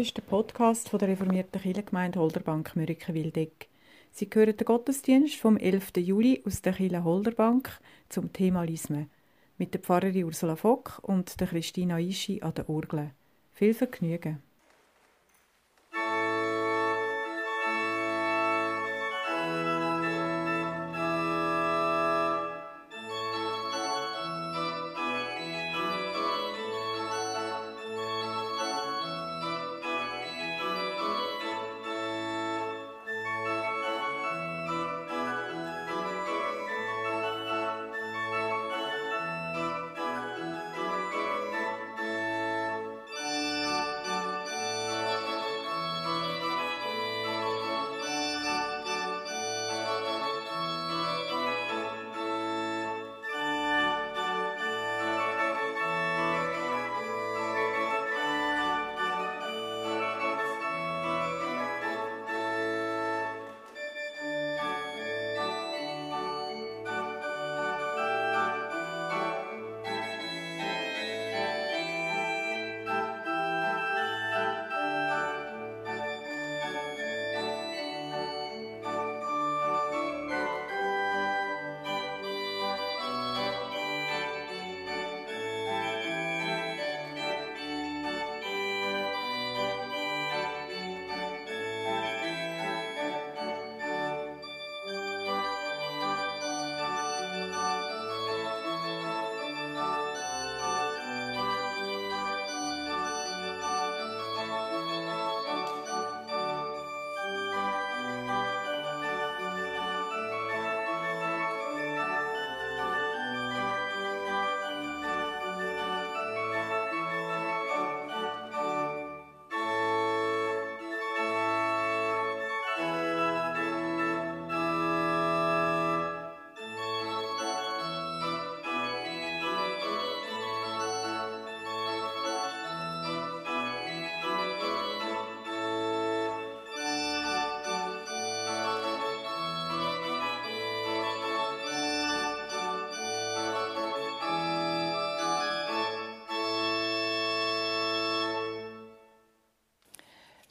Ist der Podcast von der reformierten Kirchengemeinde Holderbank Mürike-Wildeck. Sie hören den Gottesdienst vom 11. Juli aus der Kirche Holderbank zum Thema Lisme mit der Pfarrerin Ursula Fock und der Christina Ischi an der Orgel. Viel Vergnügen!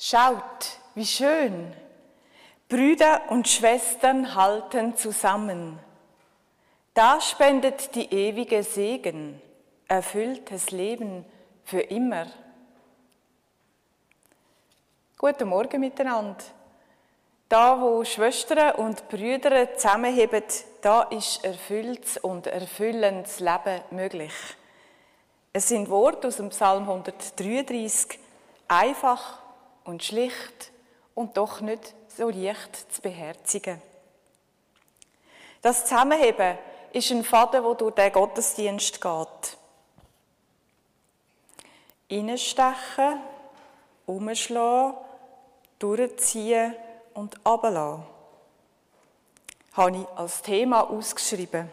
Schaut, wie schön. Brüder und Schwestern halten zusammen. Da spendet die ewige Segen, erfülltes Leben für immer. Guten Morgen miteinander. Da, wo Schwestern und Brüder zusammenheben, da ist erfülltes und erfüllendes Leben möglich. Es sind Worte aus dem Psalm 133, einfach und schlicht und doch nicht so leicht zu beherzigen. Das Zusammenheben ist ein Faden, wo durch den Gottesdienst geht. Innenstechen, umschlagen, durchziehen und ablassen. Habe ich als Thema ausgeschrieben.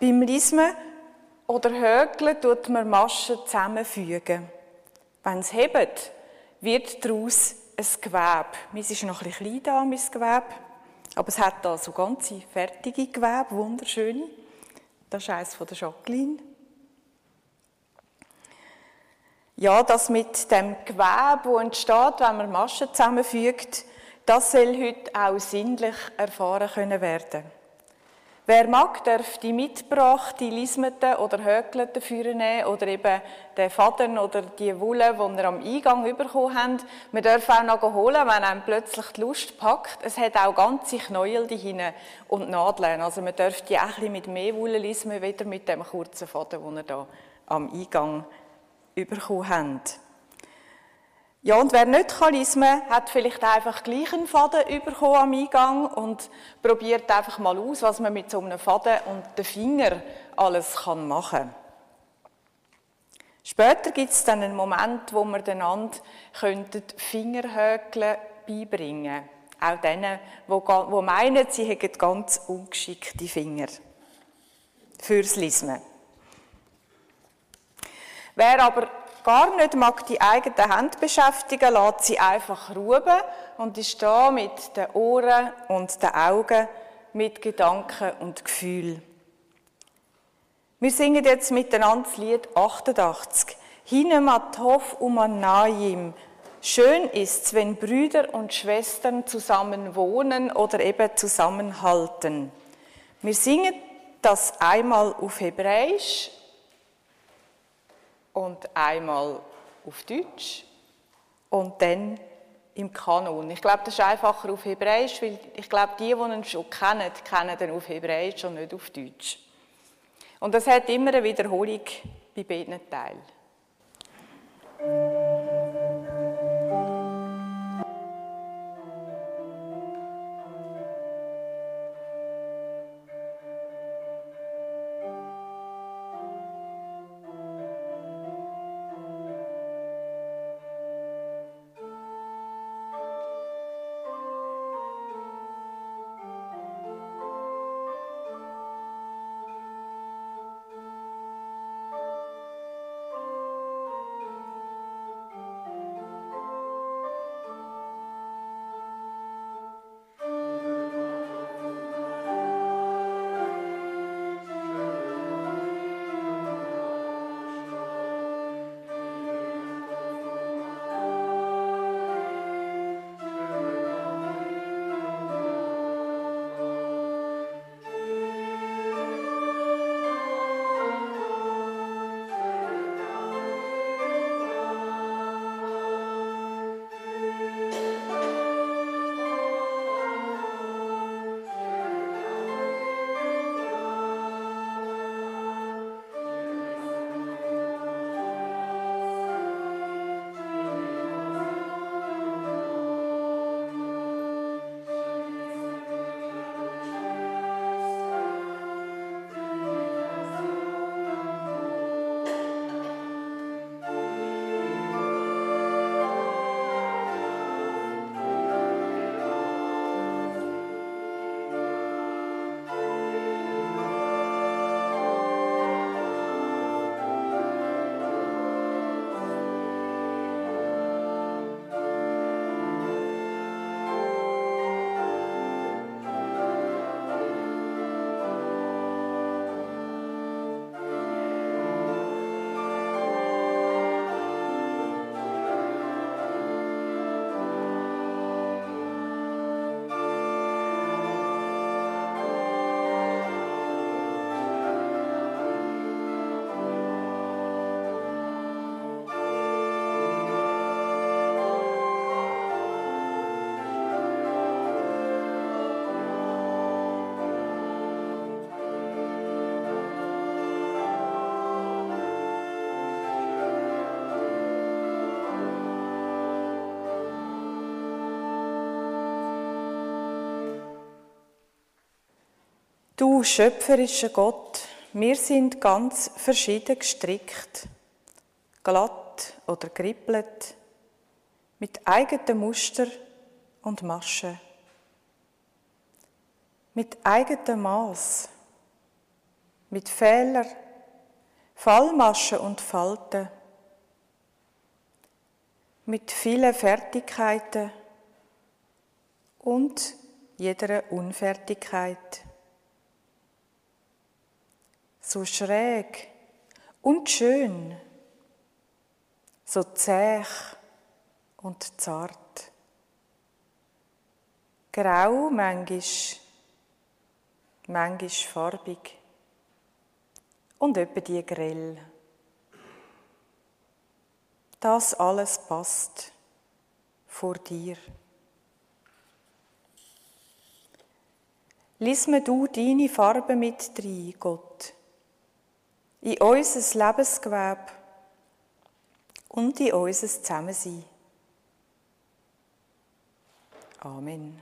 Beim Lismen oder Hökeln tut man Maschen zusammenfügen. Wenn es hebt, wird daraus ein Gewebe. Meins ist noch ein klein da, mein Gewebe. Aber es hat da so ganze fertige Gewebe, wunderschöne. Das ist eines von der Jacqueline. Ja, das mit dem Gewebe, das entsteht, wenn man Maschen zusammenfügt, das soll heute auch sinnlich erfahren können werden. Wer mag, darf die mitgebrachte Lismeten oder Hökelten führen oder eben den Faden oder die Wolle, die wir am Eingang bekommen haben. Wir dürfen auch noch holen, wenn einem plötzlich die Lust packt. Es hat auch ganze Knäuel hinten und Nadeln. Also man dürfte die auch mit mehr Wolle lismen, wieder mit dem kurzen Faden, den wir hier am Eingang bekommen haben. Ja, und wer nicht kann lesen, hat vielleicht einfach gleich einen Faden bekommen am Eingang und probiert einfach mal aus, was man mit so einem Faden und den Finger alles kann machen Später gibt es dann einen Moment, wo wir einander Fingerhökeln beibringen Auch denen, die meinen, sie hätten ganz ungeschickte Finger. Fürs Lesen. Wer aber gar nicht mag die eigene Hand beschäftigen, lässt sie einfach ruhen und ist da mit den Ohren und den Augen, mit Gedanken und Gefühl. Wir singen jetzt miteinander das Lied 88. Hine matov umanayim, Schön ist's, wenn Brüder und Schwestern zusammen wohnen oder eben zusammenhalten. Wir singen das einmal auf Hebräisch und einmal auf Deutsch und dann im Kanon. Ich glaube, das ist einfacher auf Hebräisch, weil ich glaube, die, die ihn schon kennen, kennen ihn auf Hebräisch und nicht auf Deutsch. Und das hat immer eine Wiederholung bei beiden Teilen. Du schöpferischer Gott, wir sind ganz verschieden gestrickt, glatt oder kribbelt, mit eigenen Muster und Maschen, mit eigenem Maß, mit Fehler, Fallmaschen und Falten, mit vielen Fertigkeiten und jeder Unfertigkeit so schräg und schön, so zäh und zart. Grau mangisch, mangisch farbig und etwa die grell. Das alles passt vor dir. Lies mir du deine Farbe mit rein, Gott in unser Lebensgewebe und in unser Zusammensein. Amen.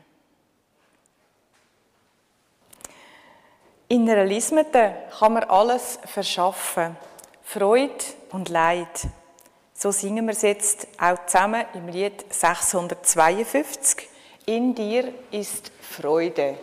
In einer Lismete kann man alles verschaffen, Freude und Leid. So singen wir es jetzt auch zusammen im Lied 652. In dir ist Freude.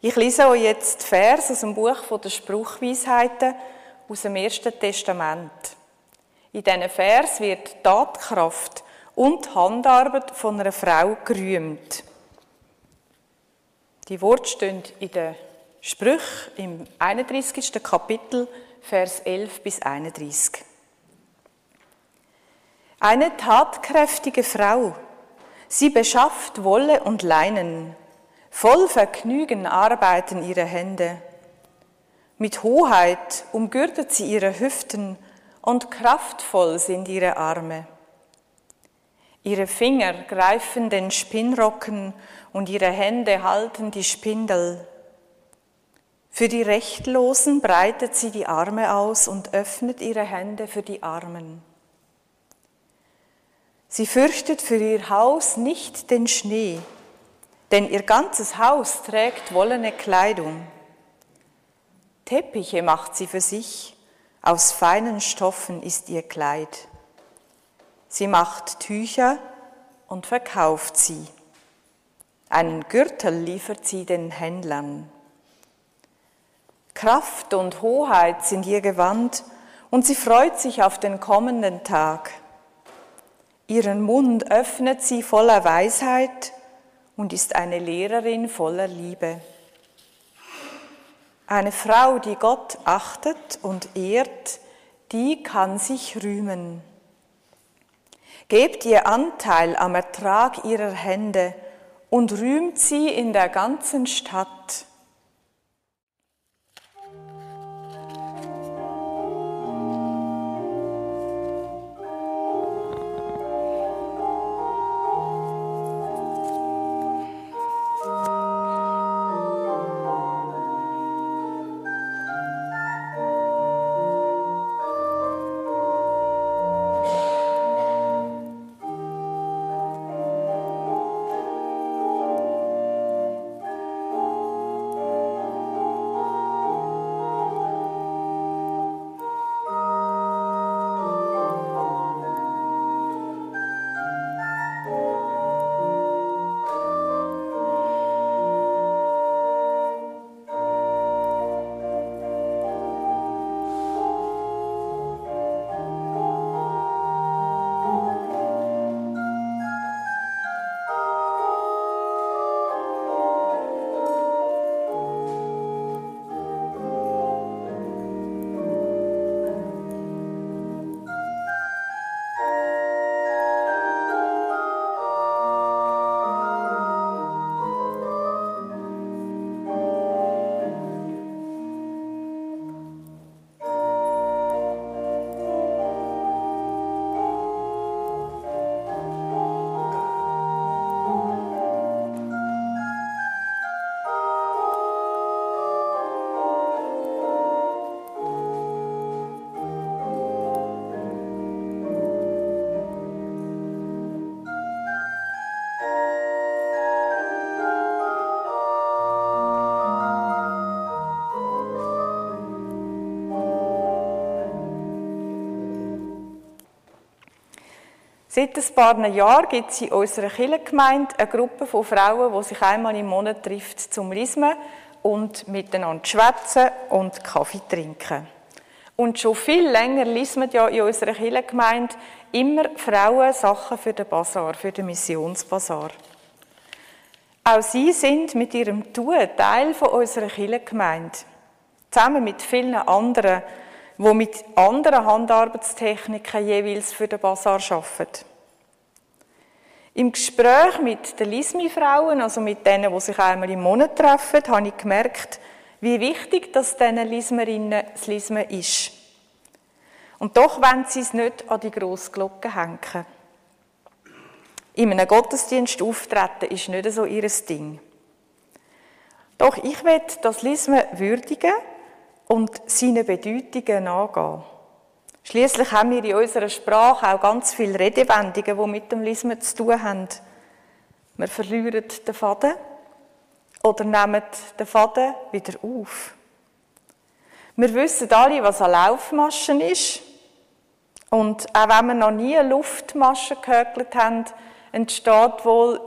Ich lese euch jetzt Vers aus dem Buch der Spruchweisheiten aus dem Ersten Testament. In diesen Vers wird Tatkraft und Handarbeit von einer Frau gerühmt. Die Worte stehen in den Sprüchen im 31. Kapitel, Vers 11 bis 31. Eine tatkräftige Frau, sie beschafft Wolle und Leinen, voll Vergnügen arbeiten ihre Hände. Mit Hoheit umgürtet sie ihre Hüften und kraftvoll sind ihre Arme. Ihre Finger greifen den Spinnrocken und ihre Hände halten die Spindel. Für die Rechtlosen breitet sie die Arme aus und öffnet ihre Hände für die Armen. Sie fürchtet für ihr Haus nicht den Schnee, denn ihr ganzes Haus trägt wollene Kleidung. Teppiche macht sie für sich, aus feinen Stoffen ist ihr Kleid. Sie macht Tücher und verkauft sie. Einen Gürtel liefert sie den Händlern. Kraft und Hoheit sind ihr Gewand und sie freut sich auf den kommenden Tag. Ihren Mund öffnet sie voller Weisheit und ist eine Lehrerin voller Liebe. Eine Frau, die Gott achtet und ehrt, die kann sich rühmen. Gebt ihr Anteil am Ertrag ihrer Hände und rühmt sie in der ganzen Stadt. Seit ein paar Jahren gibt es in unserer Kirchengemeinde eine Gruppe von Frauen, die sich einmal im Monat trifft zum Lismen und miteinander schwätzen und Kaffee trinken. Und schon viel länger lismen ja in unserer Kirchengemeinde immer Frauen Sachen für den Bazar, für den Missionsbazar. Auch sie sind mit ihrem Tun Teil unserer Kirchengemeinde. Zusammen mit vielen anderen, die mit anderen Handarbeitstechniken jeweils für den Bazar arbeiten. Im Gespräch mit den Lismi-Frauen, also mit denen, die sich einmal im Monat treffen, habe ich gemerkt, wie wichtig das diesen Lismerinnen das Lismen ist. Und doch wollen sie es nicht an die grosse Glocke hängen. In einem Gottesdienst auftreten ist nicht so ihr Ding. Doch ich will das Lismen würdigen und seine Bedeutungen nachgehen. Schließlich haben wir in unserer Sprache auch ganz viele Redewendungen, die mit dem Lismen zu tun haben. Wir verlieren den Faden oder nehmen den Faden wieder auf. Wir wissen alle, was eine Laufmasche ist. Und auch wenn wir noch nie eine Luftmasche gehökelt haben, entsteht wohl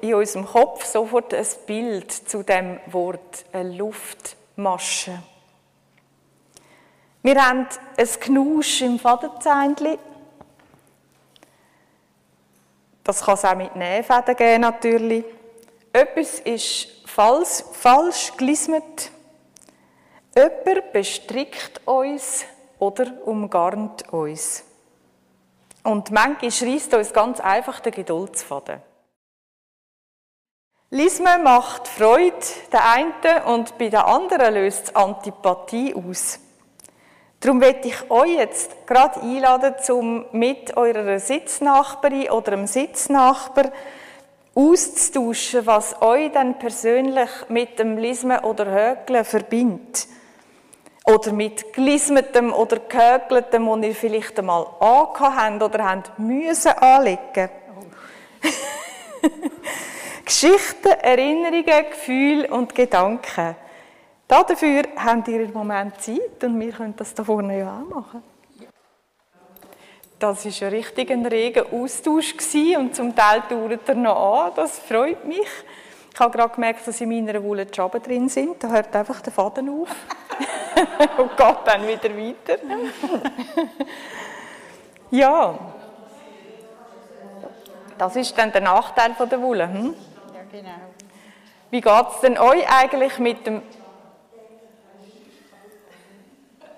in unserem Kopf sofort ein Bild zu dem Wort, eine Luftmasche. Wir haben ein Knusch im Fadenzeindli. Das kann es auch mit Nähfäden geben, natürlich. Etwas ist falsch, falsch gelismet. Jemand bestrickt uns oder umgarnt uns. Und manchmal schreist uns ganz einfach der Geduldsfaden. Lisme macht Freude der einen und bei der anderen löst es Antipathie aus. Darum möchte ich euch jetzt gerade einladen, um mit eurer Sitznachbarin oder einem Sitznachbar auszutauschen, was euch dann persönlich mit dem Lismen oder Hökeln verbindet. Oder mit gelismetem oder gehökeltem, das ihr vielleicht einmal angehabt habt oder habt müssen anlegen. Geschichten, Erinnerungen, Gefühle und Gedanken. Dafür habt ihr im Moment Zeit und wir können das da vorne ja auch machen. Das war ja richtig ein reger Austausch und zum Teil dauert er noch an. Das freut mich. Ich habe gerade gemerkt, dass in meiner Wolle die Schaben drin sind. Da hört einfach der Faden auf und geht dann wieder weiter. ja. Das ist dann der Nachteil der Wolle. Hm? Ja, genau. Wie geht es denn euch eigentlich mit dem Ah.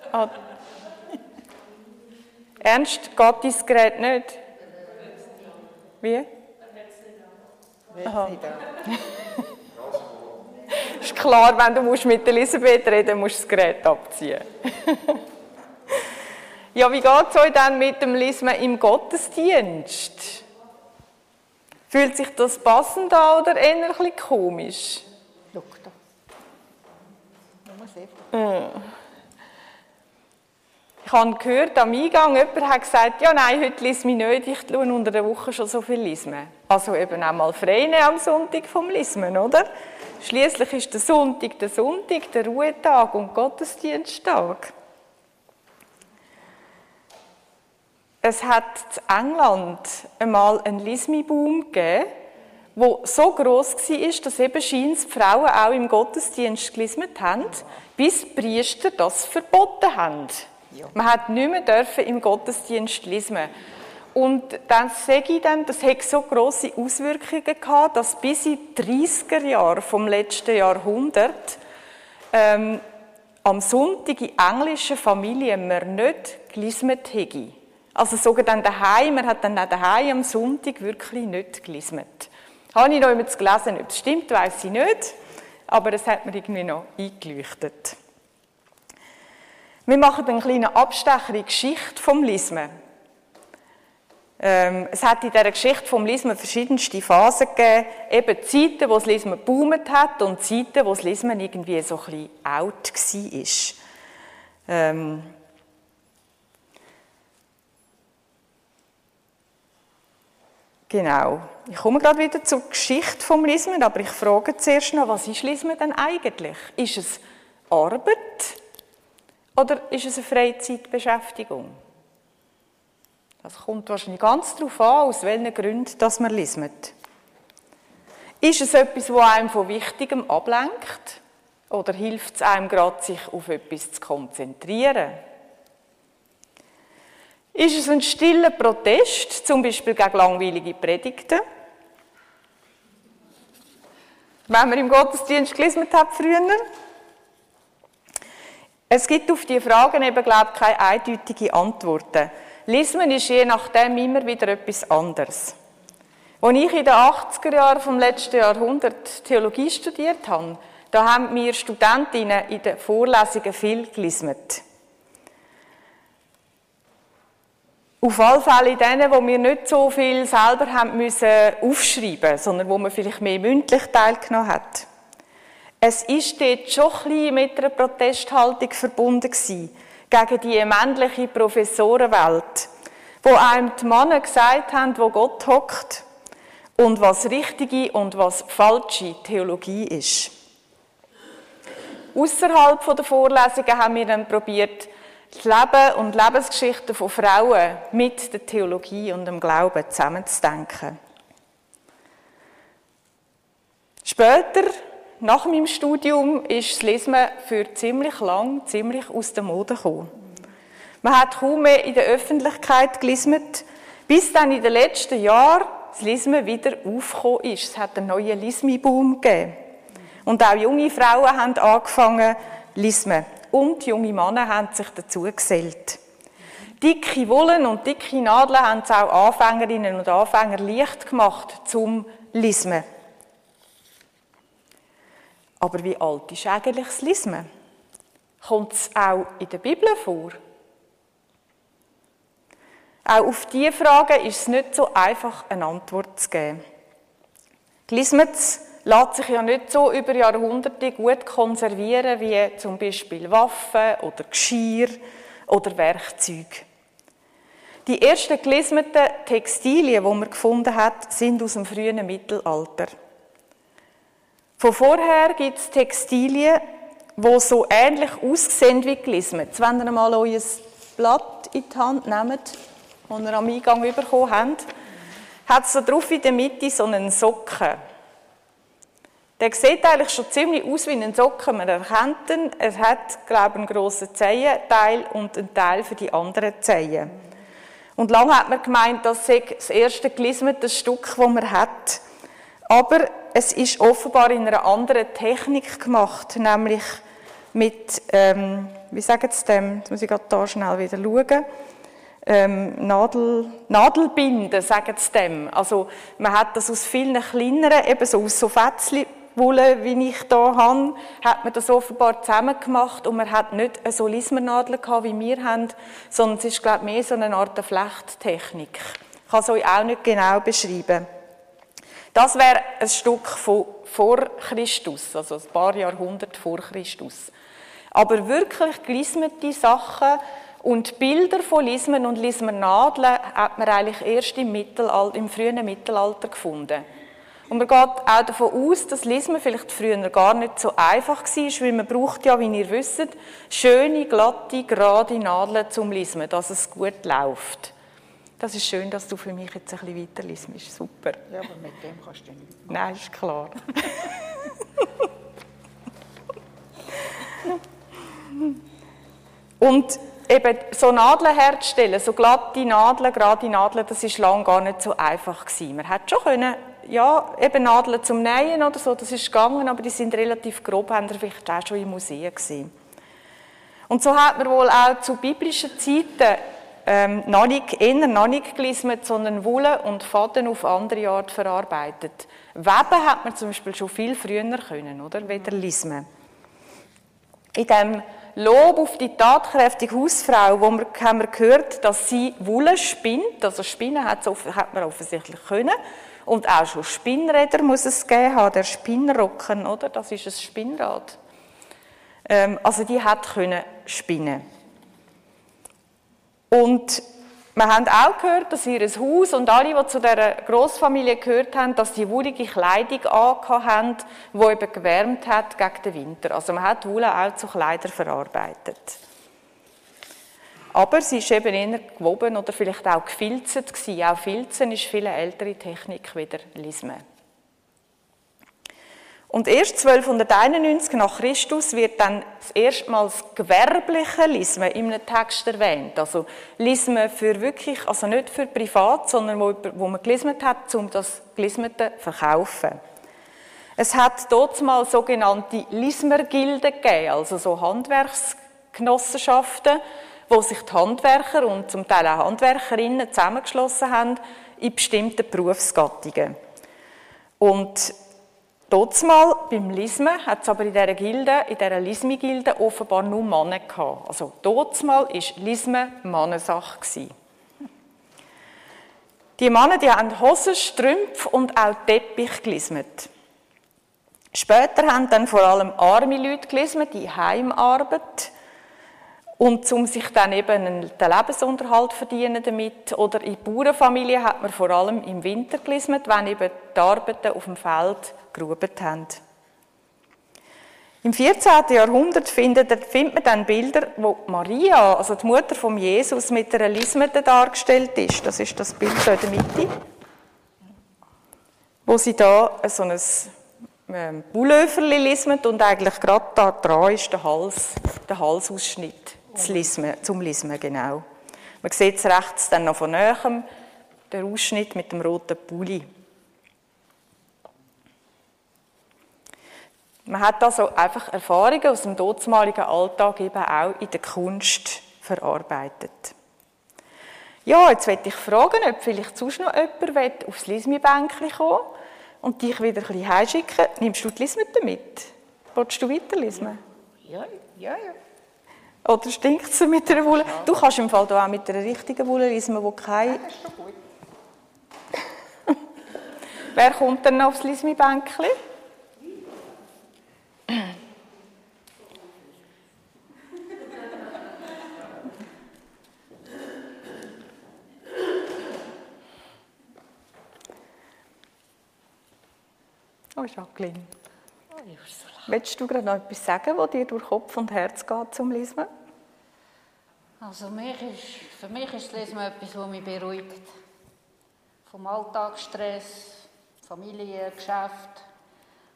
Ernst, dein Gerät nicht? Wie? Aha. ist klar, wenn du mit Elisabeth reden musst, du das Gerät abziehen. ja, wie geht es euch dann mit dem Lismen im Gottesdienst? Fühlt sich das passend an oder eher ein bisschen komisch? Schau da. Nur ich habe gehört am Eingang, jemand hat gesagt, ja nein, heute liest mich nicht, ich tue unter der Woche schon so viel Lismen. Also eben auch mal frei am Sonntag vom Lismen, oder? Schließlich ist der Sonntag der Sonntag, der Ruhetag und Gottesdiensttag. Es hat in England einmal einen Lismi-Boom gegeben, der so gross war, dass eben scheint die Frauen auch im Gottesdienst gelismet haben, bis die Priester das verboten haben. Ja. Man hat nicht mehr dürfen im Gottesdienst lesen. Und dann sage ich dann, das hat so große Auswirkungen gehabt, dass bis in die 30er Jahre vom letzten Jahrhundert ähm, am Sonntag in englischen Familien man nicht gelismet hätte. Also sogar dann daheim, man hat dann auch daheim am Sonntag wirklich nicht gelismet. Habe ich noch jemals gelesen, ob es stimmt, weiß ich nicht, aber es hat mir irgendwie noch eingeleuchtet. Wir machen einen kleinen Abstecher in die Geschichte vom Lismen. Ähm, es hat in dieser Geschichte vom Lismen verschiedenste Phasen gegeben. Eben Zeiten, wo das Lismen boomt hat und Zeiten, wo das Lismen irgendwie so ein bisschen out war. Ähm, Genau. Ich komme gerade wieder zur Geschichte vom Lismen, aber ich frage zuerst noch, was ist Lismen denn eigentlich? Ist es Arbeit? Oder ist es eine Freizeitbeschäftigung? Das kommt wahrscheinlich ganz darauf an, aus welchen Gründen dass man lismet. Ist es etwas, das einem von Wichtigem ablenkt? Oder hilft es einem gerade, sich auf etwas zu konzentrieren? Ist es ein stiller Protest, zum Beispiel gegen langweilige Predigten? Wenn man im Gottesdienst gelesen hat früher? Es gibt auf diese Fragen eben, glaube ich, keine eindeutigen Antworten. Lismen ist je nachdem immer wieder etwas anderes. Als ich in den 80er Jahren vom letzten Jahrhundert Theologie studiert habe, da haben wir Studentinnen in den Vorlesungen viel gelismet. Auf alle Fälle denen, wo wir nicht so viel selber haben müssen aufschreiben, sondern wo man vielleicht mehr mündlich teilgenommen hat. Es ist dort schon ein bisschen mit einer Protesthaltung verbunden gewesen, gegen die männliche Professorenwelt, wo einem die Männer gesagt haben, wo Gott hockt und was richtige und was falsche Theologie ist. Außerhalb der Vorlesungen haben wir dann probiert, das Leben und Lebensgeschichten von Frauen mit der Theologie und dem Glauben zusammenzudenken. Später, nach meinem Studium, ist das Lesen für ziemlich lang, ziemlich aus der Mode gekommen. Man hat kaum mehr in der Öffentlichkeit gelesen, bis dann in den letzten Jahren das Lesen wieder aufgekommen ist. Es hat einen neuen Lismi-Boom gegeben. Und auch junge Frauen haben angefangen zu lesen. Und junge Männer haben sich dazu gesellt. Dicke Wollen und dicke Nadeln haben es auch Anfängerinnen und Anfänger leicht gemacht zum Lesen. Aber wie alt ist eigentlich das Lesen? Kommt es auch in der Bibel vor? Auch auf diese Frage ist es nicht so einfach, eine Antwort zu geben. Glismetz lässt sich ja nicht so über Jahrhunderte gut konservieren wie zum Beispiel Waffen oder Geschirr oder Werkzeuge. Die ersten gelismeten Textilien, die man gefunden hat, sind aus dem frühen Mittelalter. Von vorher gibt es Textilien, die so ähnlich aussehen wie gelismet. Wenn ihr mal euer Blatt in die Hand nehmt, das ihr am Eingang bekommen habt, hat es da drauf in der Mitte so einen Socken. Der sieht eigentlich schon ziemlich aus wie ein Socken. Man erkennt ihn. Er hat, glaube ich, einen grossen Zehenteil und einen Teil für die anderen Zehen. Und lange hat man gemeint, das sei das erste gelismete Stück, das man hat. Aber es ist offenbar in einer anderen Technik gemacht, nämlich mit, ähm, wie sagen Sie dem, jetzt muss ich gerade da schnell wieder schauen, ähm, Nadel, Nadelbinden, sagen sie dem. Also man hat das aus vielen kleineren, eben so aus so Fätzchen, Wolle, wie ich hier habe, hat man das offenbar zusammen gemacht und man hat nicht eine so Lismernadel gehabt, wie wir haben, sondern es ist, glaube ich, mehr so eine Art Flechttechnik. Ich kann es euch auch nicht genau beschreiben. Das wäre ein Stück von vor Christus, also ein paar Jahrhunderte vor Christus. Aber wirklich gelismete Sachen und Bilder von Lismen und Lismernadeln hat man eigentlich erst im, Mittelalter, im frühen Mittelalter gefunden. Und man geht auch davon aus, dass Lismen vielleicht früher gar nicht so einfach war, weil man braucht ja, wie ihr wisst, schöne, glatte, gerade Nadeln zum Lismen, dass es gut läuft. Das ist schön, dass du für mich jetzt ein bisschen weiter liest. Super. Ja, aber mit dem kannst du nicht. Nein, ist klar. Und eben so Nadeln herzustellen, so glatte Nadeln, gerade Nadeln, das ist lange gar nicht so einfach gewesen. Man hat schon können, ja, eben Nadeln zum Nähen oder so, das ist gegangen, aber die sind relativ grob, haben wir vielleicht auch schon in Museen gesehen. Und so hat man wohl auch zu biblischen Zeiten ähm, noch nicht, eher noch nicht gelismet, sondern Wolle und Faden auf andere Art verarbeitet. Weben hat man zum Beispiel schon viel früher können, oder? Weder lismen. In dem Lob auf die tatkräftige Hausfrau, wo wir, haben wir gehört, dass sie Wolle spinnt, also Spinnen hat, hat man offensichtlich können, und auch schon Spinnräder muss es geben haben, der Spinnrocken, oder? Das ist ein Spinnrad. Ähm, also die hat können spinnen. Und wir haben auch gehört, dass ihr Haus und alle, die zu dieser Großfamilie gehört haben, dass sie wohlige Kleidung haben, die eben gewärmt hat gegen den Winter. Also man hat Wolle auch zu Kleidern verarbeitet. Aber sie ist eben eher gewoben oder vielleicht auch gefilzt gewesen. Auch Filzen ist viel ältere Technik wieder Lisme. Und erst 1291 nach Christus wird dann erstmals gewerbliche Lismen in einem Text erwähnt. Also Lismen für wirklich, also nicht für privat, sondern wo, wo man gelismet hat, um das Gelismete zu verkaufen. Es hat dort mal sogenannte Lismergilden gegeben, also so Handwerksgenossenschaften, wo sich die Handwerker und zum Teil auch Handwerkerinnen zusammengeschlossen haben in bestimmten Berufsgattungen. Und Mal beim Lismen hat es aber in dieser Gilde, in dieser Lismi-Gilde offenbar nur Männer gehabt. Also Mal war Lismen Mannensache. Die Männer die haben Hosen, Strümpfe und auch Teppich gelismet. Später haben dann vor allem arme Leute gelismet, die Heimarbeit. Und um sich dann eben den Lebensunterhalt verdienen damit. Oder in Bauernfamilien hat man vor allem im Winter gelismet, wenn eben die Arbeiten auf dem Feld geruht haben. Im 14. Jahrhundert findet, findet man dann Bilder, wo Maria, also die Mutter von Jesus, mit einer Lismete dargestellt ist. Das ist das Bild hier in der Mitte. Wo sie da so ein ähm, Bullöferli lismet und eigentlich gerade da dran ist der Hals, der Halsausschnitt zum Lismen, genau. Man sieht es rechts dann noch von näherem, der Ausschnitt mit dem roten Pulli. Man hat also einfach Erfahrungen aus dem dortmaligen Alltag eben auch in der Kunst verarbeitet. Ja, jetzt möchte ich fragen, ob vielleicht sonst noch jemand aufs Lismi-Bänkchen kommen und dich wieder ein bisschen heimschicken. Nimmst du die Lismete mit? Wolltest du weiter lismen? Ja, ja, ja. Oder stinkt es mit einer Wolle? Du kannst im Fall auch mit einer richtigen Wolle lismen, die keine... Das ist schon gut. Wer kommt denn aufs Lismi-Bänkchen? Oh, Jacqueline. Willst du gerade noch etwas sagen, was dir durch Kopf und Herz geht zum Lesen? Also mich ist, für mich ist das Lesen etwas, das mich beruhigt. Vom Alltagsstress, Familie, Geschäft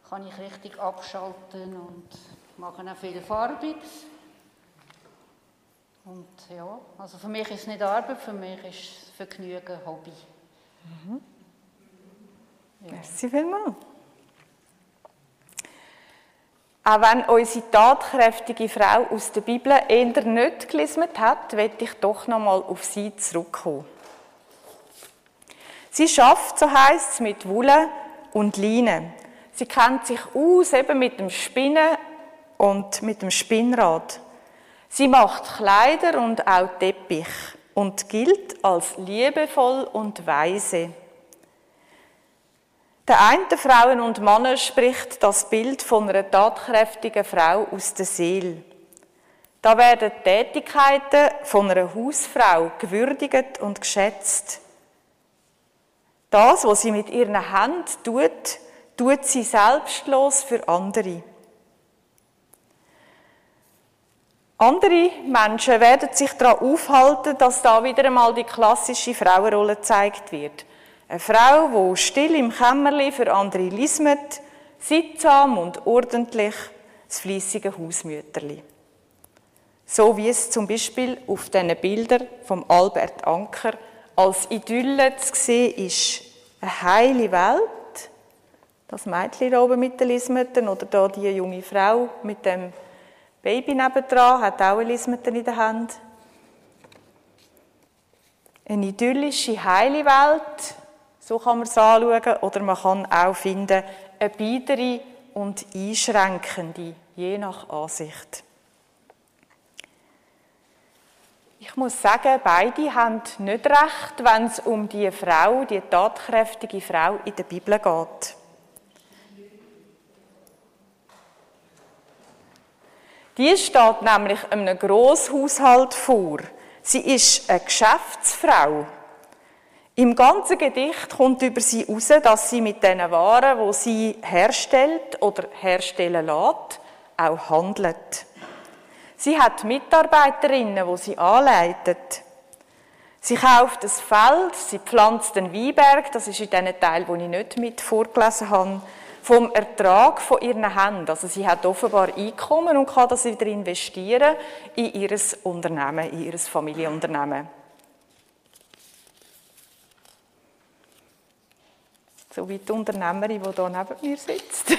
kann ich richtig abschalten und mache auch viel Farbiges. Und ja, also für mich ist es nicht Arbeit, für mich ist es Vergnügen, Hobby. Merci vielmals. Auch wenn unsere tatkräftige Frau aus der Bibel eher nicht gelesen hat, werde ich doch noch mal auf sie zurückkommen. Sie schafft, so heißt es, mit Wolle und Leinen. Sie kennt sich aus eben mit dem Spinnen und mit dem Spinnrad. Sie macht Kleider und auch Teppich und gilt als liebevoll und weise. Der einen Frauen und Männer spricht das Bild von einer tatkräftigen Frau aus der Seele. Da werden die Tätigkeiten von einer Hausfrau gewürdigt und geschätzt. Das, was sie mit ihren Händen tut, tut sie selbstlos für andere. Andere Menschen werden sich daran aufhalten, dass da wieder einmal die klassische Frauenrolle gezeigt wird. Eine Frau, die still im Kämmerli für andere lismet, sittsam und ordentlich, das fleissige Hausmütterli. So wie es zum Beispiel auf diesen Bildern vom Albert Anker als Idylle zu sehen ist. Eine heile Welt. Das Mädchen da oben mit den Lismeten oder da die junge Frau mit dem Baby nebendran hat auch eine Lismete in der Hand. Eine idyllische, heile Welt, so kann man es anschauen. Oder man kann auch finden, eine biedere und einschränkende, je nach Ansicht. Ich muss sagen, beide haben nicht recht, wenn es um die Frau, die tatkräftige Frau in der Bibel geht. Die steht nämlich einem Grosshaushalt vor. Sie ist eine Geschäftsfrau. Im ganzen Gedicht kommt über sie heraus, dass sie mit den Waren, wo sie herstellt oder herstellen lässt, auch handelt. Sie hat Mitarbeiterinnen, wo sie anleitet. Sie kauft das Feld, sie pflanzt den Weinberg, das ist in dem Teil, wo ich nicht mit vorgelesen habe, vom Ertrag von ihren Händen. Also sie hat offenbar Einkommen und kann das wieder investieren in ihr Unternehmen, in ihr Familienunternehmen. So wie die Unternehmerin, die hier neben mir sitzt.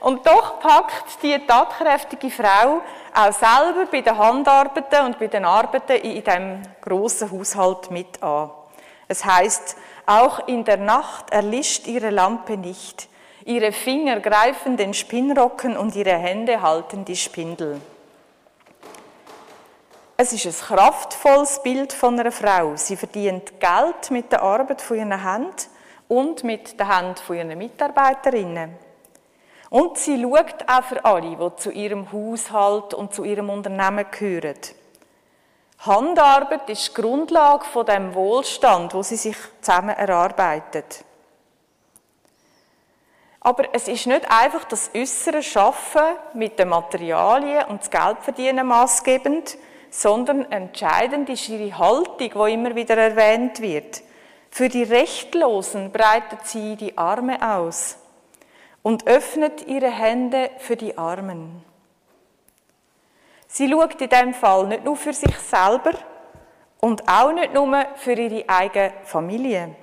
und doch packt die tatkräftige Frau auch selber bei den Handarbeiten und bei den Arbeiten in diesem grossen Haushalt mit an. Es heißt, auch in der Nacht erlischt ihre Lampe nicht. Ihre Finger greifen den Spinnrocken und ihre Hände halten die Spindel. Es ist ein kraftvolles Bild von einer Frau. Sie verdient Geld mit der Arbeit von ihren Händen und mit der Hand von ihren Mitarbeiterinnen. Und sie schaut auch für alle, die zu ihrem Haushalt und zu ihrem Unternehmen gehören. Handarbeit ist die Grundlage von dem Wohlstand, wo sie sich zusammen erarbeitet. Aber es ist nicht einfach das äußere Schaffen mit den Materialien und das Geldverdienen maßgebend, sondern entscheidend ist ihre Haltung, wo immer wieder erwähnt wird. Für die Rechtlosen breitet sie die Arme aus und öffnet ihre Hände für die Armen. Sie schaut in dem Fall nicht nur für sich selber und auch nicht nur für ihre eigene Familie.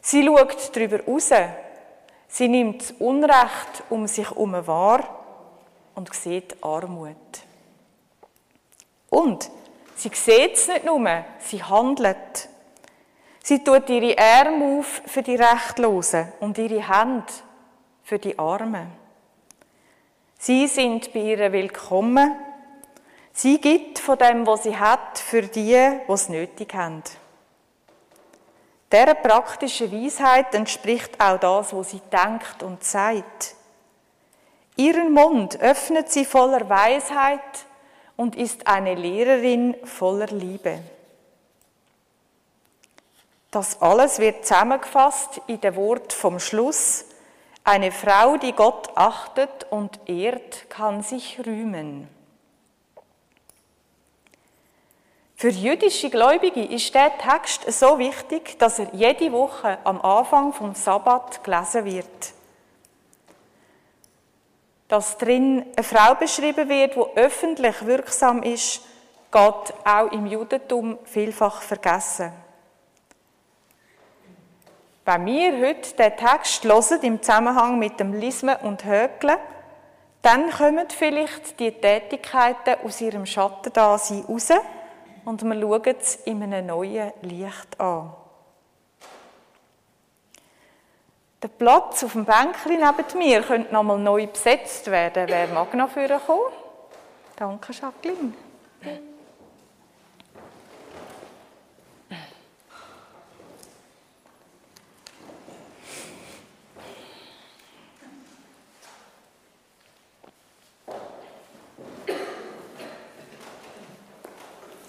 Sie schaut darüber raus. Sie nimmt das Unrecht um sich herum wahr und sieht Armut. Und sie sieht es nicht nur, sie handelt. Sie tut ihre Arme auf für die Rechtlosen und ihre Hände für die Armen. Sie sind bei ihr willkommen. Sie gibt von dem, was sie hat, für die, es nötig haben. Dieser praktischen Weisheit entspricht auch das, was sie denkt und sagt. Ihren Mund öffnet sie voller Weisheit und ist eine Lehrerin voller Liebe. Das alles wird zusammengefasst in der Wort vom Schluss. Eine Frau, die Gott achtet und ehrt, kann sich rühmen. Für jüdische Gläubige ist der Text so wichtig, dass er jede Woche am Anfang vom Sabbat gelesen wird. Dass drin eine Frau beschrieben wird, die öffentlich wirksam ist, geht auch im Judentum vielfach vergessen. Wenn wir heute den Text hören, im Zusammenhang mit dem Lismen und Hökeln, dann kommen vielleicht die Tätigkeiten aus ihrem Schattendasein raus und wir schauen es in einem neuen Licht an. Der Platz auf dem Bänkchen neben mir könnte nochmal neu besetzt werden. Wer mag noch kommen? Danke, Jacqueline.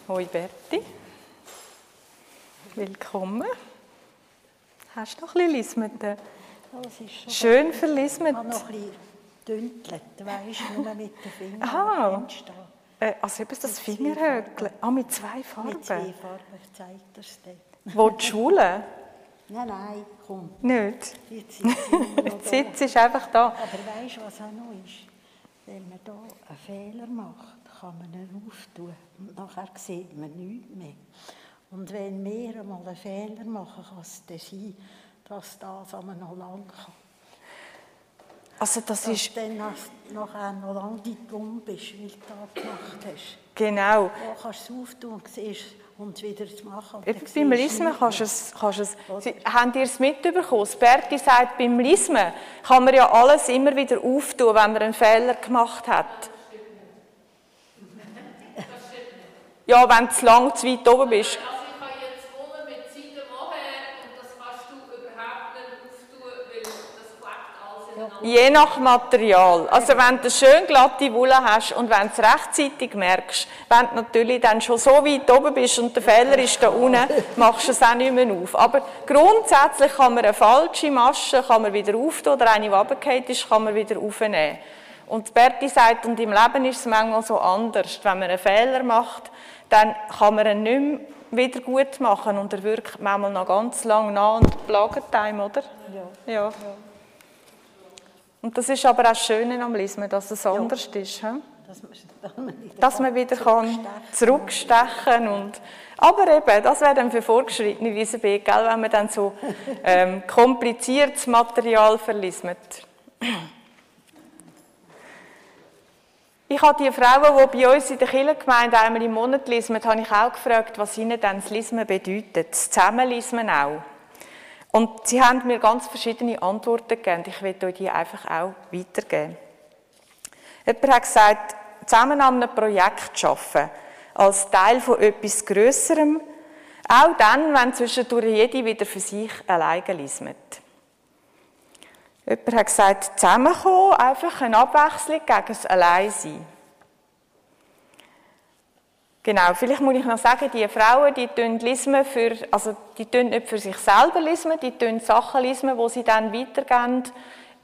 Hoi Berti. Willkommen. Hast du noch ein bisschen Lismete? Schön verlismet. Ich habe noch ein bisschen düntelt, weißt du, nur mit den Fingern. Aha. Äh, also eben das Fingerhöckchen. Ah, mit zwei Farben? Mit zwei Farben, ich zeige dir es dann. Wo die Schule? Nein, nein, komm. Nicht? Die Zeit Sitz ist einfach da. Aber weißt du, was auch noch ist? Wenn man hier einen Fehler macht, kann man ihn auftun und nachher sieht man nichts mehr. Und wenn wir einmal einen Fehler machen, kann es dann sein, dass das einmal noch lang kann. Also das Dass ist du dann nach- nachher noch lange dumm bist, weil du das gemacht hast. genau. Da kannst du es auftun und siehst und wieder zu machen. Eben beim Lismen kannst du es, kannst es Sie, habt ihr es mitbekommen? Berti sagt, beim Lismen kann man ja alles immer wieder auftun, wenn man einen Fehler gemacht hat. Ja, wenn du zu lang zu weit oben bist. Also ich habe jetzt wohnen mit Seiten woher und das kannst du überhaupt nicht auftun, weil das klebt alles ineinander. Je nach Material. Also wenn du eine schön glatte Wolle hast und wenn du es rechtzeitig merkst, wenn du natürlich dann schon so weit oben bist und der Fehler ist da unten, machst du es auch nicht mehr auf. Aber grundsätzlich kann man eine falsche Masche kann man wieder auftun oder eine, die runtergefallen ist, kann man wieder aufnehmen. Und Berti sagt, und im Leben ist es manchmal so anders. Wenn man einen Fehler macht, dann kann man ihn nicht mehr wieder gut machen und er wirkt manchmal noch ganz lang nach und plagt einem, oder? Ja. ja. Und das ist aber auch das Schöne am Lismen, dass es anders ist. He? Dass man, dass man wieder, kann zurückstechen und aber eben, das wäre dann für Fortgeschrittene wie gell, wenn man dann so ähm, kompliziertes Material verlismet. Ich habe die Frauen, die bei uns in der Kirchengemeinde einmal im Monat lesen, habe ich auch gefragt, was ihnen dann das Lismen bedeutet. Das Zusammenlesen auch. Und sie haben mir ganz verschiedene Antworten gegeben. Ich will euch die einfach auch weitergeben. Jemand hat gesagt, zusammen an einem Projekt arbeiten, als Teil von etwas Grösserem, auch dann, wenn zwischendurch jede wieder für sich alleine lismet. Jemand hat gesagt, zusammenkommen, einfach eine Abwechslung gegen das Alleinsein. Genau, vielleicht muss ich noch sagen, die Frauen, die tun lismen für, also die tun nicht für sich selber lismen, die tun Sachen lismen, wo sie dann weitergeben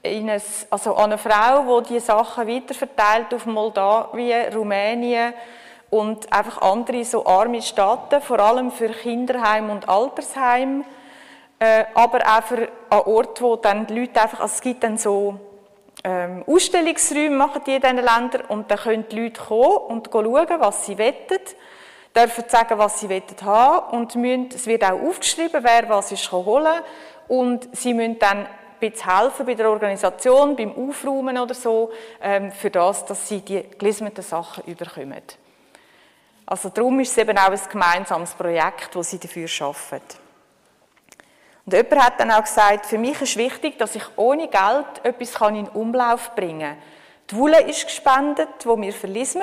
in ein, also an eine Frau, wo die Sachen weiterverteilt auf Moldawien, Rumänien und einfach andere so arme Staaten, vor allem für Kinderheim und Altersheim. äh, aber auch für an Orten, wo dann die Leute einfach, also es gibt dann so ähm, Ausstellungsräume machen die in diesen Ländern und dann können die Leute kommen und schauen, was sie wettet, dürfen sagen, was sie wettet haben und müssen, es wird auch aufgeschrieben, wer was ist holen und sie müssen dann ein bisschen helfen bei der Organisation, beim Aufräumen oder so, ähm, für das, dass sie die gelismeten Sachen überkommen. Also darum ist es eben auch ein gemeinsames Projekt, das sie dafür arbeiten. Und jemand hat dann auch gesagt, für mich ist wichtig, dass ich ohne Geld etwas in Umlauf bringen kann. Die Wolle ist gespendet, wo wir verlisen,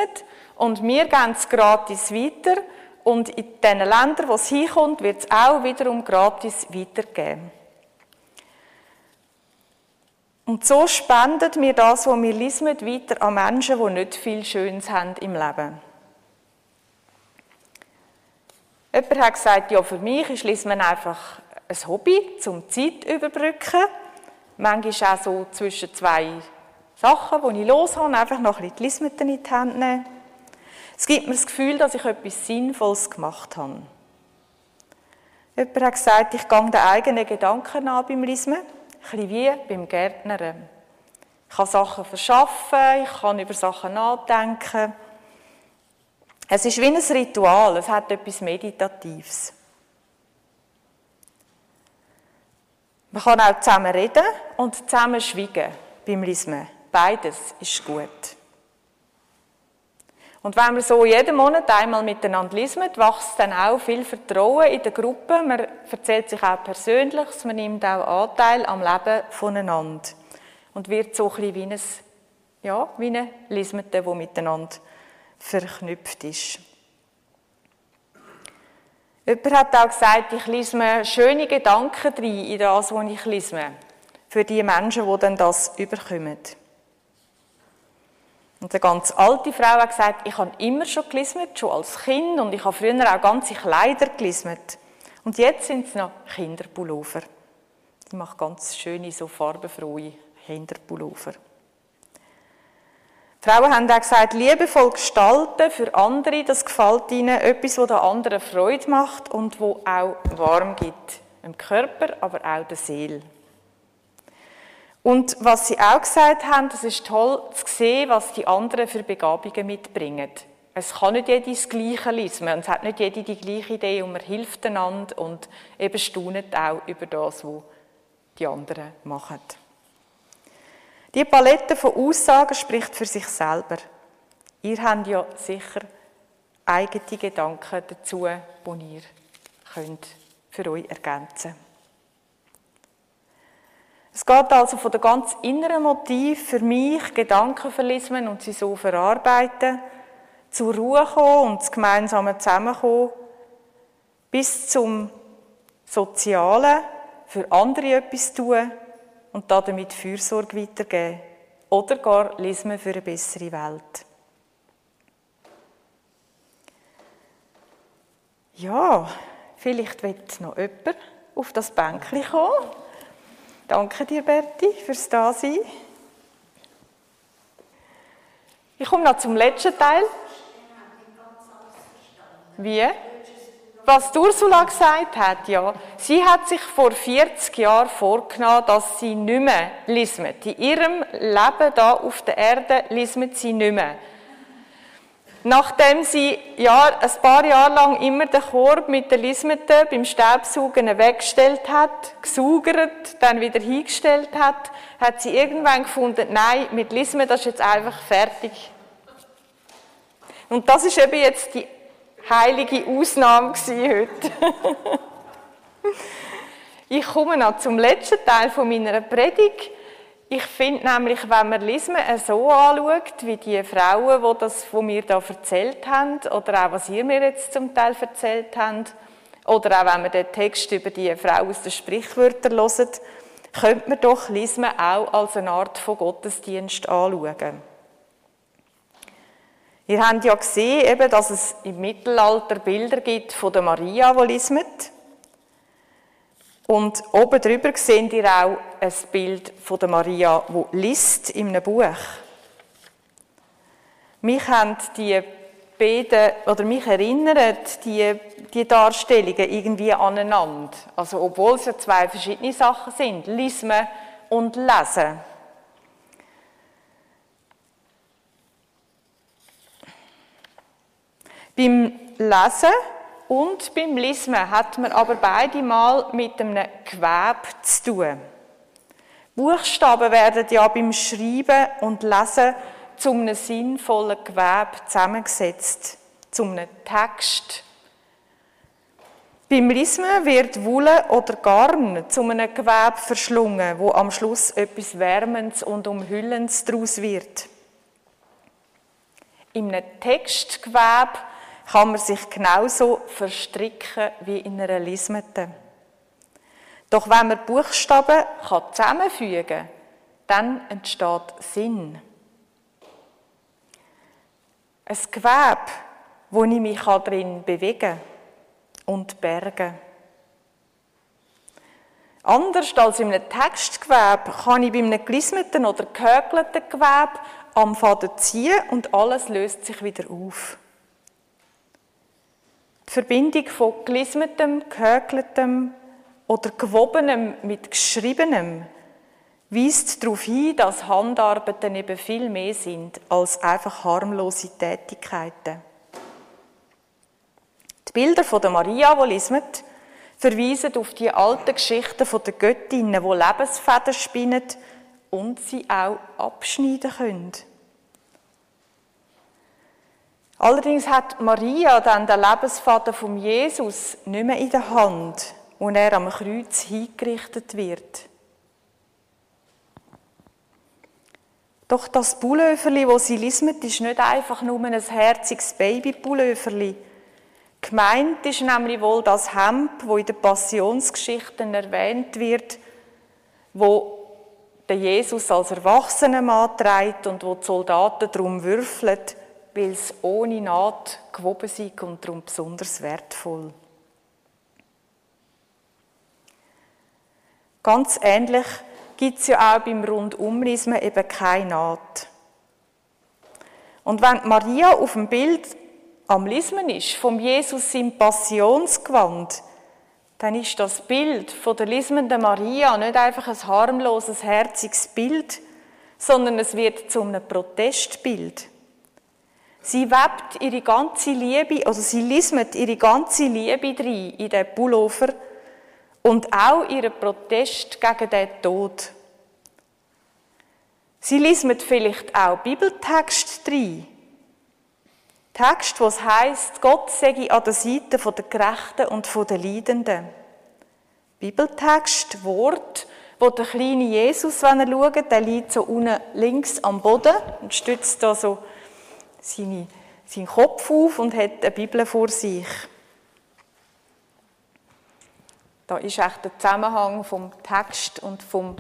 und wir geben es gratis weiter. Und in den Ländern, wo es hinkommt, wird es auch wiederum gratis weitergeben. Und so spendet wir das, was wir lesen, weiter an Menschen, die nicht viel Schönes haben im Leben. Jemand hat gesagt, ja, für mich ist Lesen einfach ein Hobby zum Zeit überbrücken. Manchmal auch so zwischen zwei Sachen, die ich los habe, einfach noch ein bisschen die in die Hand nehmen. Es gibt mir das Gefühl, dass ich etwas Sinnvolles gemacht habe. Jemand hat gesagt, ich gehe den eigenen Gedanken an beim Lesen, ein bisschen wie beim Gärtnern. Ich kann Sachen verschaffen, ich kann über Sachen nachdenken. Es ist wie ein Ritual, es hat etwas Meditatives. Man kann auch zusammen reden und zusammen schweigen beim Lesen. Beides ist gut. Und wenn wir so jeden Monat einmal miteinander lesen, wächst dann auch viel Vertrauen in der Gruppe. Man erzählt sich auch Persönliches, man nimmt auch Anteil am Leben voneinander. Und wird so ein bisschen wie ein, ja, wie ein Lismete, der miteinander verknüpft ist. Jemand hat auch gesagt, ich lese mir schöne Gedanken rein in das, was ich lese. Für die Menschen, die dann das überkommen. Und eine ganz alte Frau hat gesagt, ich habe immer schon gelismet, schon als Kind, und ich habe früher auch ganze Kleider gelismet. Und jetzt sind es noch Kinderpullover. Die macht ganz schöne, so farbenfrohe Kinderpullover. Frauen haben auch gesagt, liebevoll gestalten für andere, das gefällt ihnen, etwas, was den anderen Freude macht und wo auch warm gibt. Im Körper, aber auch der Seele. Und was sie auch gesagt haben, das ist toll zu sehen, was die anderen für Begabungen mitbringen. Es kann nicht jeder das Gleiche lesen und es hat nicht jeder die gleiche Idee und man hilft einander und eben staunet auch über das, was die anderen machen. Die Palette von Aussagen spricht für sich selber. Ihr habt ja sicher eigene Gedanken dazu, die ihr könnt für euch ergänzen Es geht also von der ganz inneren Motiv für mich, Gedanken verlesen und sie so verarbeiten, zur Ruhe kommen und das gemeinsame Zusammenkommen, bis zum Sozialen, für andere etwas tun und damit Fürsorge weitergeben. Oder gar wir für eine bessere Welt. Ja, vielleicht wird noch jemand auf das Bänkchen kommen. Danke dir, Berti, fürs Dasein. Ich komme noch zum letzten Teil. Wie? Was Ursula gesagt hat, ja, sie hat sich vor 40 Jahren vorgenommen, dass sie nicht mehr lismet. In ihrem Leben da auf der Erde lismet sie nicht mehr. Nachdem sie ja, ein paar Jahre lang immer den Korb mit den Lismeten beim Staubsaugen weggestellt hat, gesaugert, dann wieder hingestellt hat, hat sie irgendwann gefunden, nein, mit Lismen, das ist jetzt einfach fertig. Und das ist eben jetzt die heilige Ausnahme heute. ich komme noch zum letzten Teil von meiner Predigt. Ich finde nämlich, wenn man Lismen so anschaut, wie die Frauen, die das von mir da erzählt haben, oder auch was ihr mir jetzt zum Teil erzählt habt, oder auch wenn man den Text über die Frau aus den Sprichwörtern hört, könnte man doch Lismen auch als eine Art von Gottesdienst anschauen. Ihr habt ja gesehen, dass es im Mittelalter Bilder gibt von der Maria, die lismet. Und oben drüber seht ihr auch ein Bild von der Maria, die liest in einem Buch. Mich haben die beide, oder mich erinnern die, die Darstellungen irgendwie aneinander. Also obwohl es ja zwei verschiedene Sachen sind, Lismen und Lesen. Beim Lesen und beim Lismen hat man aber beide mal mit einem Gewebe zu tun. Buchstaben werden ja beim Schreiben und Lesen zu einem sinnvollen Gewebe zusammengesetzt, zu einem Text. Beim Lismen wird Wolle oder Garn zu einem Gewebe verschlungen, wo am Schluss etwas Wärmendes und Umhüllendes daraus wird. Einem Textgewebe kann man sich genauso verstricken wie in einer Lismete. Doch wenn man Buchstaben zusammenfügen kann, dann entsteht Sinn. Ein Gewebe, wo ich mich darin bewegen und bergen Anders als in einem Textgewebe kann ich bei einem gelismeten oder gehökelten Gewebe am Faden ziehen und alles löst sich wieder auf. Die Verbindung von gelismetem, gehökeltem oder gewobenem mit geschriebenem weist darauf hin, dass Handarbeiten eben viel mehr sind als einfach harmlose Tätigkeiten. Die Bilder von der Maria, die lismet, verweisen auf die alten Geschichten der Göttinnen, die Lebensfäden spinnen und sie auch abschneiden können. Allerdings hat Maria dann den Lebensvater von Jesus nicht mehr in der Hand, wo er am Kreuz hingerichtet wird. Doch das Bullöferli, wo sie lismet, ist nicht einfach nur ein herziges Baby-Bullöferli. Gemeint ist nämlich wohl das Hemd, wo in den Passionsgeschichten erwähnt wird, wo der Jesus als erwachsener Mann trägt und wo die Soldaten darum würfeln, weil es ohne Naht gewoben sei und darum besonders wertvoll. Ganz ähnlich gibt es ja auch beim Rundumrismen eben keine Naht. Und wenn Maria auf dem Bild am Lismen ist, vom Jesus im Passionsgewand, dann ist das Bild von der lismenden Maria nicht einfach ein harmloses, herziges Bild, sondern es wird zu einem Protestbild. Sie webt ihre ganze Liebe, also sie lismet ihre ganze Liebe drin in den Pullover und auch ihren Protest gegen den Tod. Sie liest vielleicht auch Bibeltext drin. Text, was heißt, Gott sei an der Seite der Gerechten und der Leidenden. Bibeltext, Wort, wo der kleine Jesus, wenn er schaut, der liegt so unten links am Boden und stützt da so seine, seinen Kopf auf und hat eine Bibel vor sich. Da ist echt der Zusammenhang vom Text und vom,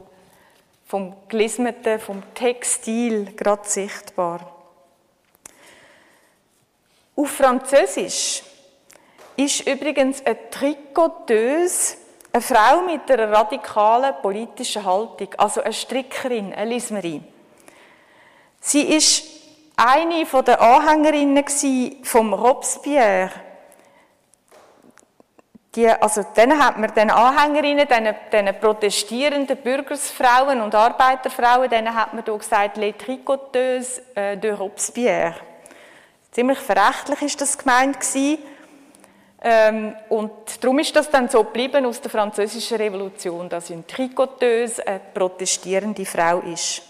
vom Gelismeten, vom Textil gerade sichtbar. Auf Französisch ist übrigens eine Tricoteuse eine Frau mit einer radikalen politischen Haltung, also eine Strickerin, eine Lismerin. Sie ist eine der Anhängerinnen vom Robespierre die, also dann hat man den Anhängerinnen, den, den protestierenden Bürgersfrauen und Arbeiterfrauen, denen hat man hier gesagt, les tricoteuses äh, de Robespierre. Ziemlich verächtlich ist das gemeint. Ähm, und darum ist das dann so geblieben aus der französischen Revolution, dass eine Tricoteuse eine protestierende Frau ist.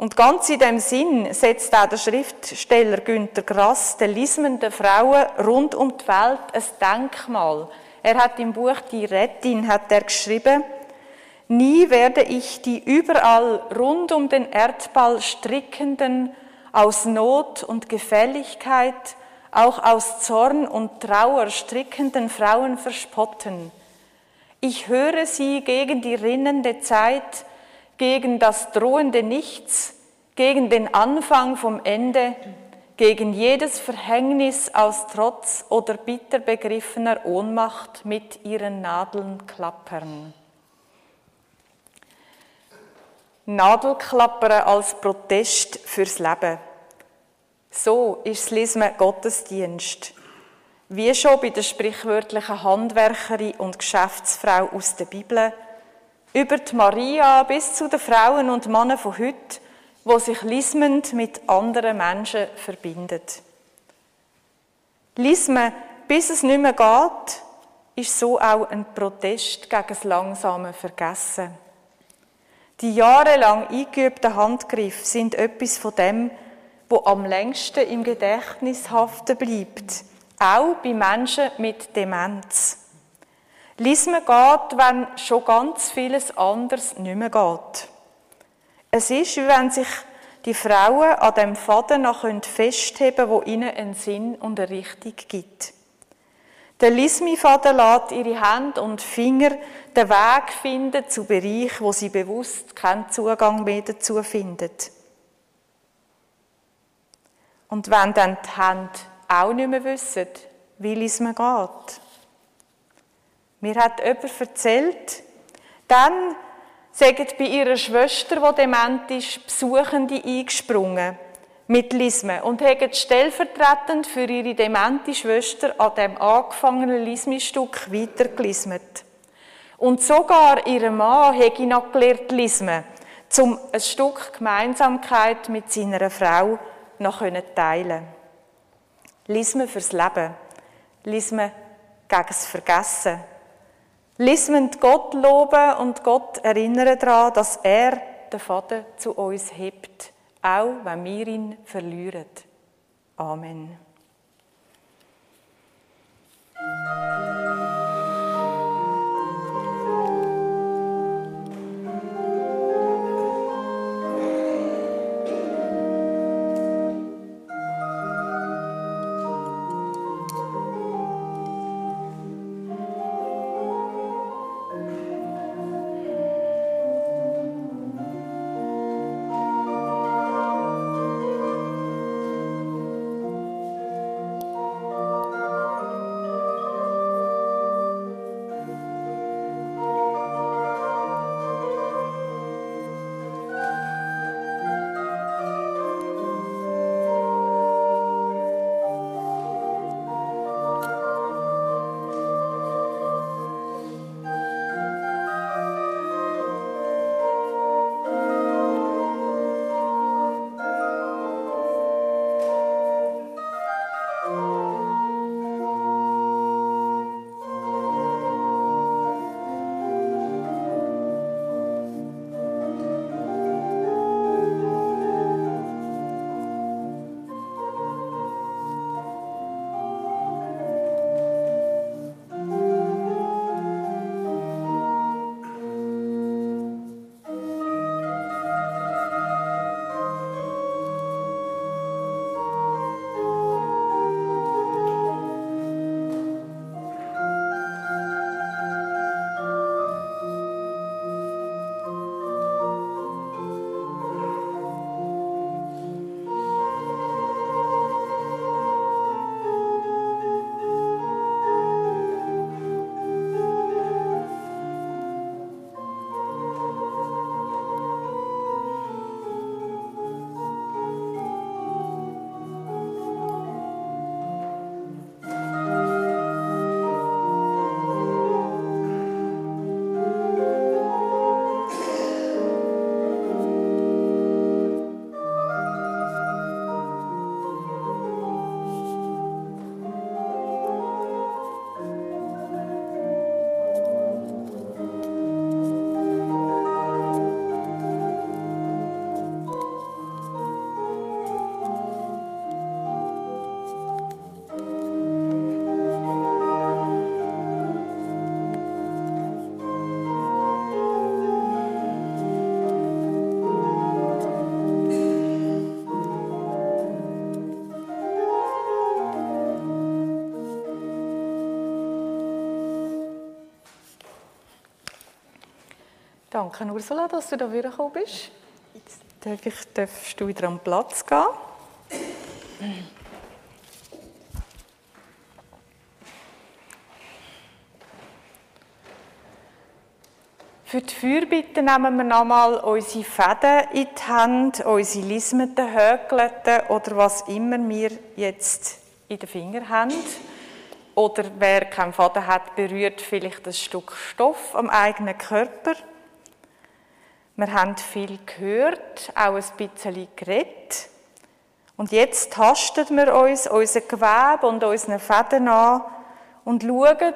Und ganz in dem Sinn setzt auch der Schriftsteller Günter Grass den lismenden Frauen rund um die Welt ein Denkmal. Er hat im Buch Die Rettin hat er geschrieben, Nie werde ich die überall rund um den Erdball strickenden, aus Not und Gefälligkeit, auch aus Zorn und Trauer strickenden Frauen verspotten. Ich höre sie gegen die rinnende Zeit, gegen das drohende Nichts, gegen den Anfang vom Ende, gegen jedes Verhängnis aus Trotz oder bitter begriffener Ohnmacht mit ihren Nadeln klappern. Nadelklappern als Protest fürs Leben. So ist das Lismen Gottesdienst. Wie schon bei der sprichwörtlichen Handwerkerin und Geschäftsfrau aus der Bibel, über die Maria bis zu den Frauen und Männern von heute, wo sich lismend mit anderen Menschen verbindet. Lismen, bis es nicht mehr geht, ist so auch ein Protest gegen das langsame Vergessen. Die jahrelang eingeübten Handgriffe sind etwas von dem, wo am längsten im Gedächtnis haften bleibt, auch bei Menschen mit Demenz. Lismen geht, wenn schon ganz vieles anderes nicht mehr geht. Es ist, wie wenn sich die Frauen an dem Faden noch festheben wo ihnen einen Sinn und eine Richtung gibt. Der Lismi-Faden lässt ihre Hände und Finger den Weg finden zu Bereichen, wo sie bewusst keinen Zugang mehr dazu finden. Und wenn dann die Hände auch nicht mehr wissen, wie Lismen geht. Mir hat jemand erzählt, dann sagen bei ihrer Schwester, die dement ist, Besuchende eingesprungen mit Lisme und haben stellvertretend für ihre demente Schwester an dem angefangenen Lismi-Stück weitergelismet. Und sogar ihr Mann hätte noch gelernt Lisme, um ein Stück Gemeinsamkeit mit seiner Frau noch teilen Lisme fürs Leben. Lisme gegen das Vergessen. Lismen Gott loben und Gott erinnern daran, dass er den Vater zu uns hebt auch wenn wir ihn verlieren. Amen. Danke, Ursula, dass du da gekommen bist. Jetzt darf ich, darfst du wieder am Platz gehen. Für die Fürbitte nehmen wir nochmal unsere Fäden in die Hand, unsere Lismeten, Högeleten oder was immer wir jetzt in den Finger haben. Oder wer keinen Faden hat, berührt vielleicht ein Stück Stoff am eigenen Körper. Wir haben viel gehört, auch ein bisschen geredet. Und jetzt tasten wir uns unser Gewebe und unseren Fäden an und schauen,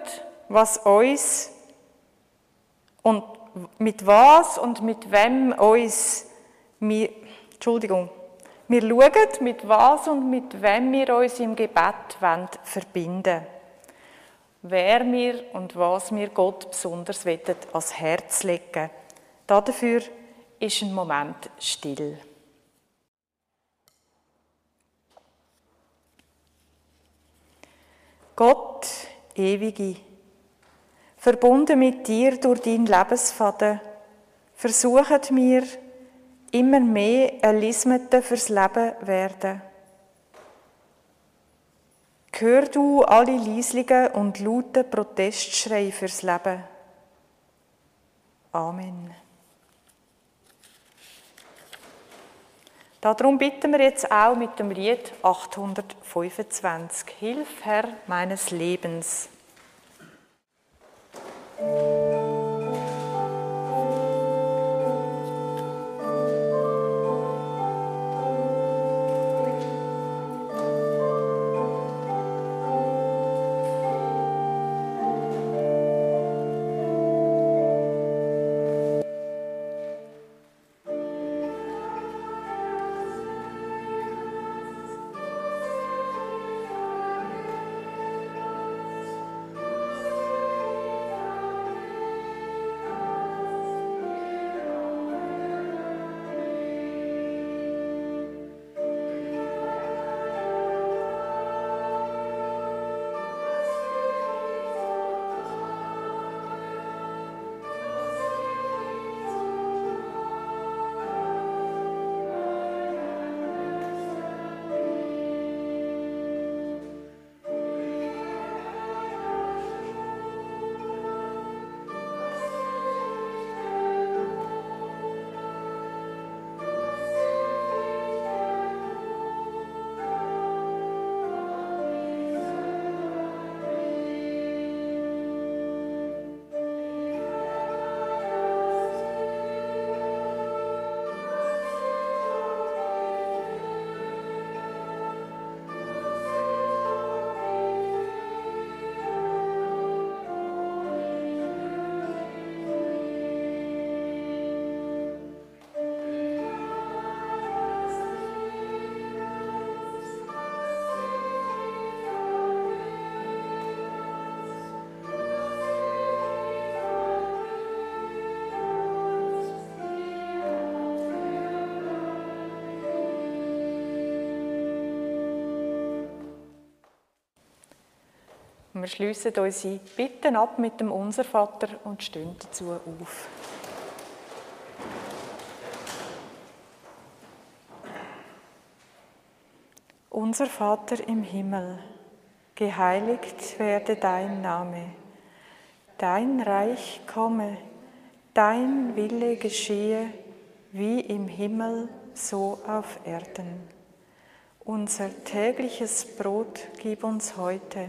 was uns und mit was und mit wem uns, wir, Entschuldigung, wir schauen, mit was und mit wem wir uns im Gebet wollen verbinden. Wer wir und was wir Gott besonders ans Herz legen Dafür ist ein Moment still. Gott, ewige, verbunden mit dir durch deinen Lebensfaden, versuchen wir immer mehr ein Lismete fürs Leben werden. Hör du alle leislichen und lauten Protestschrei fürs Leben. Amen. Darum bitten wir jetzt auch mit dem Lied 825. Hilf, Herr meines Lebens. Wir schließen unsere Bitten ab mit dem Unser Vater und stehen dazu auf. Unser Vater im Himmel, geheiligt werde dein Name, dein Reich komme, dein Wille geschehe, wie im Himmel, so auf Erden. Unser tägliches Brot gib uns heute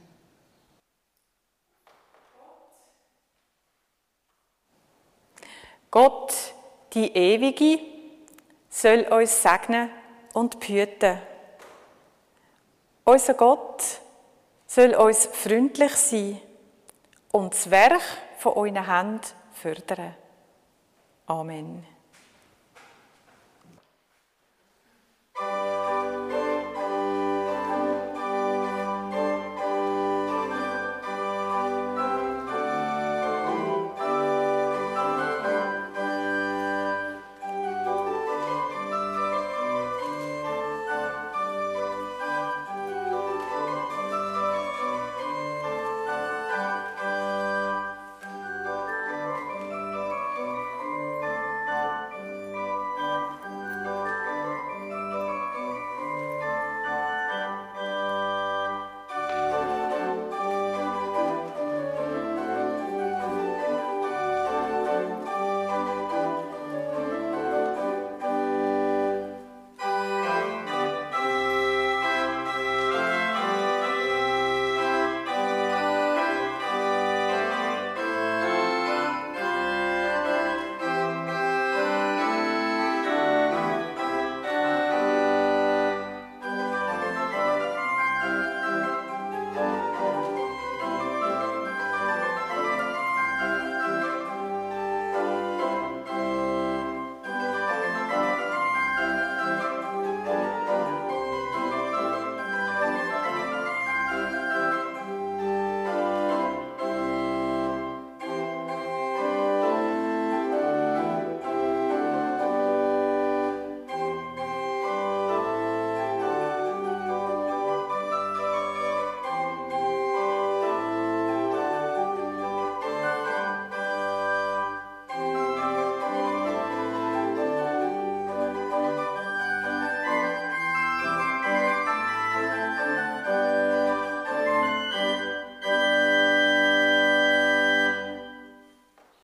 Gott, die Ewige, soll uns segnen und behüten. Unser Gott soll uns freundlich sein und das Werk von euren Händen fördern. Amen.